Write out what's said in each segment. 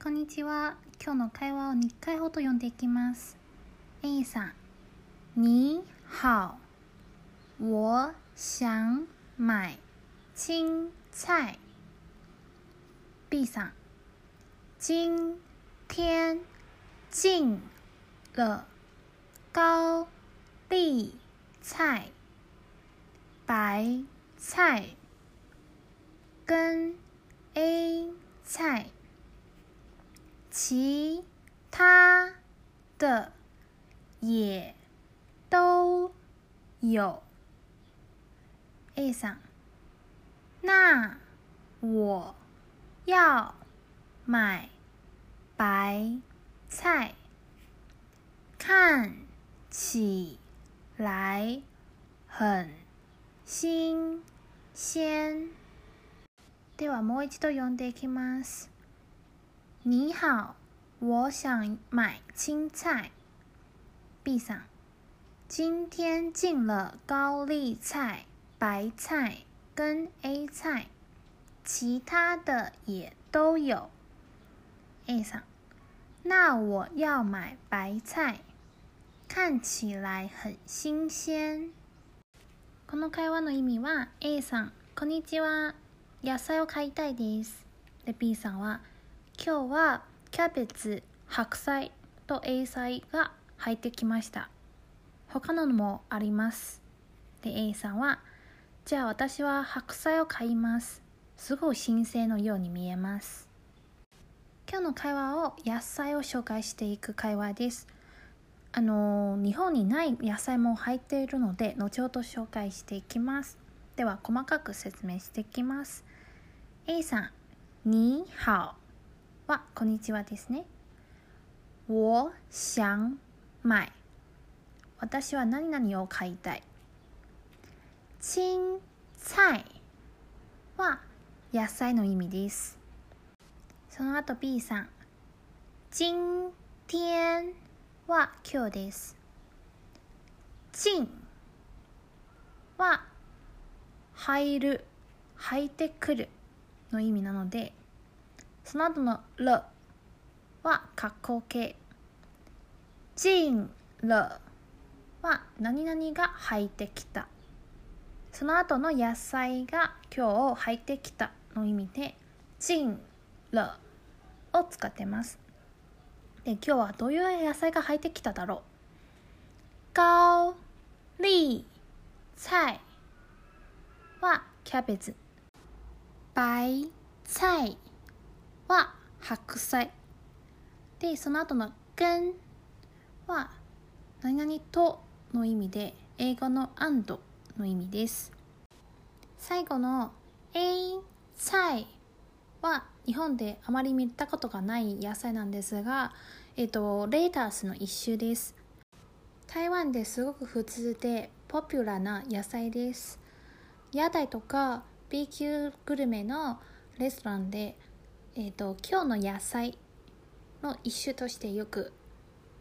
こんにちは。今日の会話を2回ほど読んでいきます。A さん、你好，我想买青菜。B さん、今天进了高丽菜、白菜跟 A 菜。其他的也都有。A さん，那我要买白菜，看起来很新鮮。ではもう一度読んでいきます。 你好，我想买青菜。B さん，今天进了高丽菜、白菜跟 A 菜，其他的也都有。A さん，那我要买白菜，看起来很新鮮。この会話の意味は A さん、こんにちは。野菜を買いたいです。で B さんは 今日はキャベツ、白菜と A 菜が入ってきました。他のもあります。で A さんはじゃあ私は白菜を買います。すごい新鮮のように見えます。今日の会話を野菜を紹介していく会話です。あの日本にない野菜も入っているので後ほど紹介していきます。では細かく説明していきます。A さん、你好。ははこんにちはですね。我想買。私は何々を買いたい。青菜は野菜の意味です。その後 B さん。今天は今日です。進は入る、入ってくるの意味なので、その後の了は格好形。進了は何々が入ってきた。その後の野菜が今日入ってきたの意味で、進了を使ってます。で、今日はどういう野菜が入ってきただろう高麗菜はキャベツ。白菜は白菜。でその後の「跟」は何々との意味で英語の「and」の意味です。最後の「A 菜」は日本であまり見たことがない野菜なんですが、えっと、レータースの一種です。台湾ですごく普通でポピュラーな野菜です。屋台とか B 級グルメのレストランで、えーと、今日の野菜の一種としてよく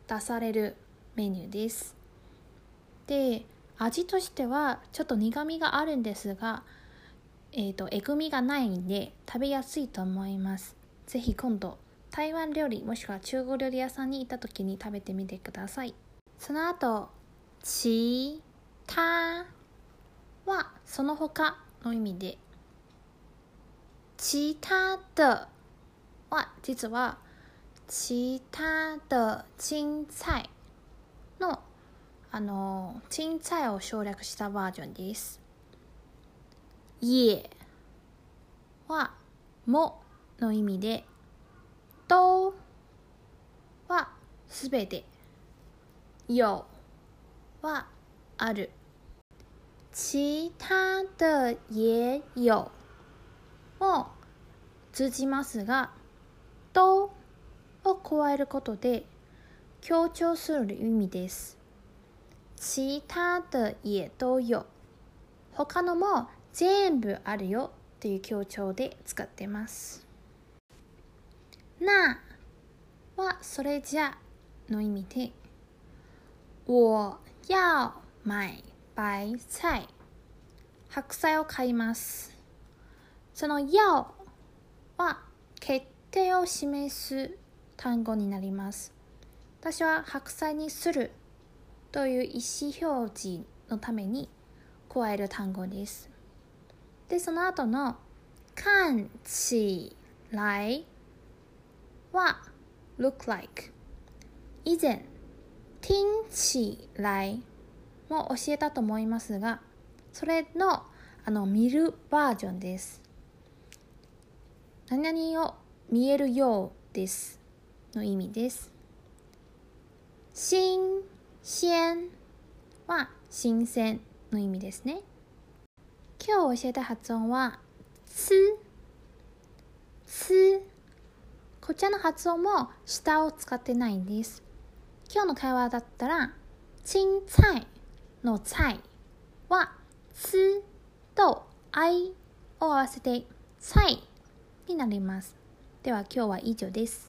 出されるメニューです。で味としてはちょっと苦みがあるんですが、えーと、えぐみがないんで食べやすいと思います。ぜひ今度台湾料理もしくは中国料理屋さんに行った時に食べてみてください。その後其他はその他の意味で其他的は実は其他的青菜のあの青菜を省略したバージョンです。也はもの意味で都はすべて。有はある。其他的也有も通じますが「と」を加えることで強調する意味です。其他的也都有。他のも全部あるよ。っていう強調で使ってます。那はそれじゃの意味で我要買白菜。白菜を買います。その要は決手を示す単語になります。私は白菜にするという意思表示のために加える単語です。で、その後の看起来は look like 以前听起来も教えたと思いますがそれのあの見るバージョンです何々を見えるようですの意味です。新鮮は新鮮の意味ですね。今日教えた発音はつつ。こちらの発音も下を使ってないんです。今日の会話だったら青菜の菜はつとあいを合わせて菜になります。では今日は以上です。